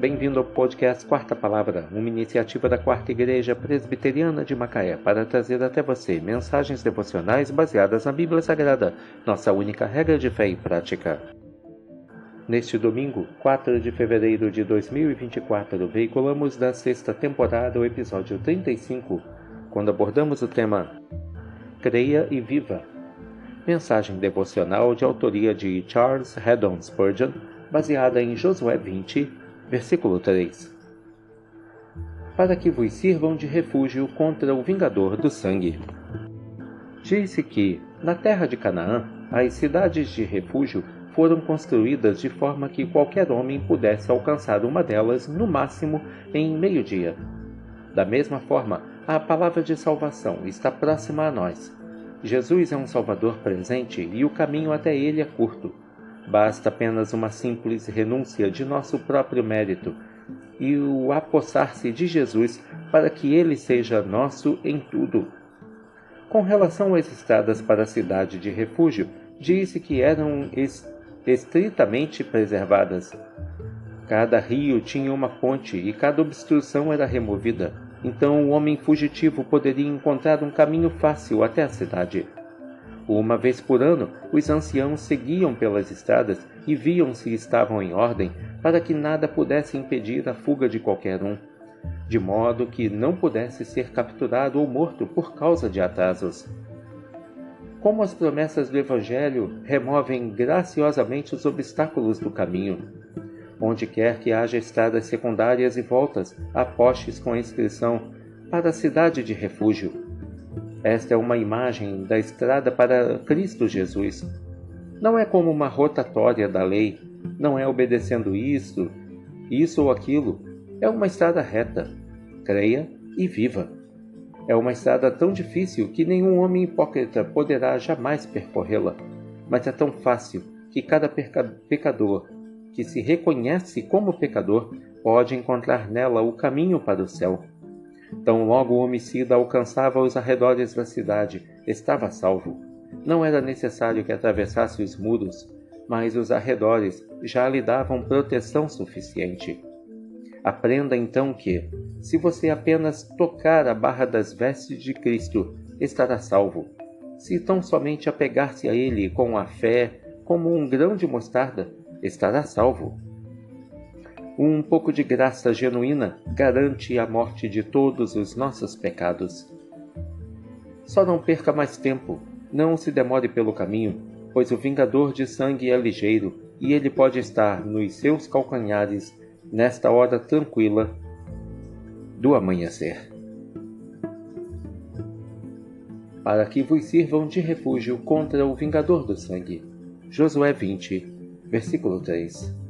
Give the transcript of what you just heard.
bem-vindo ao podcast Quarta Palavra, uma iniciativa da Quarta Igreja Presbiteriana de Macaé para trazer até você mensagens devocionais baseadas na Bíblia Sagrada, nossa única regra de fé e prática. Neste domingo, 4 de fevereiro de 2024, veiculamos da sexta temporada o episódio 35, quando abordamos o tema Creia e Viva. Mensagem devocional de autoria de Charles Haddon Spurgeon, baseada em Josué 20, versículo 3. Para que vos sirvam de refúgio contra o vingador do sangue. Disse que, na terra de Canaã, as cidades de refúgio foram construídas de forma que qualquer homem pudesse alcançar uma delas, no máximo, em meio-dia. Da mesma forma, a palavra de salvação está próxima a nós. Jesus é um Salvador presente e o caminho até ele é curto. Basta apenas uma simples renúncia de nosso próprio mérito e o apossar-se de Jesus para que ele seja nosso em tudo. Com relação às estradas para a cidade de refúgio, disse que eram estritamente preservadas. Cada rio tinha uma ponte e cada obstrução era removida, então o homem fugitivo poderia encontrar um caminho fácil até a cidade. Uma vez por ano, os anciãos seguiam pelas estradas e viam se estavam em ordem, para que nada pudesse impedir a fuga de qualquer um, de modo que não pudesse ser capturado ou morto por causa de atrasos. Como as promessas do Evangelho removem graciosamente os obstáculos do caminho. Onde quer que haja estradas secundárias e voltas, há postes com a inscrição para a cidade de refúgio esta é uma imagem da estrada para Cristo Jesus. Não é como uma rotatória da lei, não é obedecendo isto, isso ou aquilo. É uma estrada reta. Creia e viva. É uma estrada tão difícil que nenhum homem hipócrita poderá jamais percorrê-la, mas é tão fácil que cada pecador que se reconhece como pecador pode encontrar nela o caminho para o céu. Tão logo o homicida alcançava os arredores da cidade, estava salvo. Não era necessário que atravessasse os muros, mas os arredores já lhe davam proteção suficiente. Aprenda então que, se você apenas tocar a barra das vestes de Cristo, estará salvo. Se tão somente apegar-se a Ele com a fé, como um grão de mostarda, estará salvo. Um pouco de graça genuína garante a morte de todos os nossos pecados. Só não perca mais tempo, não se demore pelo caminho, pois o vingador de sangue é ligeiro e ele pode estar nos seus calcanhares nesta hora tranquila do amanhecer. Para que vos sirvam de refúgio contra o vingador do sangue. Josué 20, versículo 3.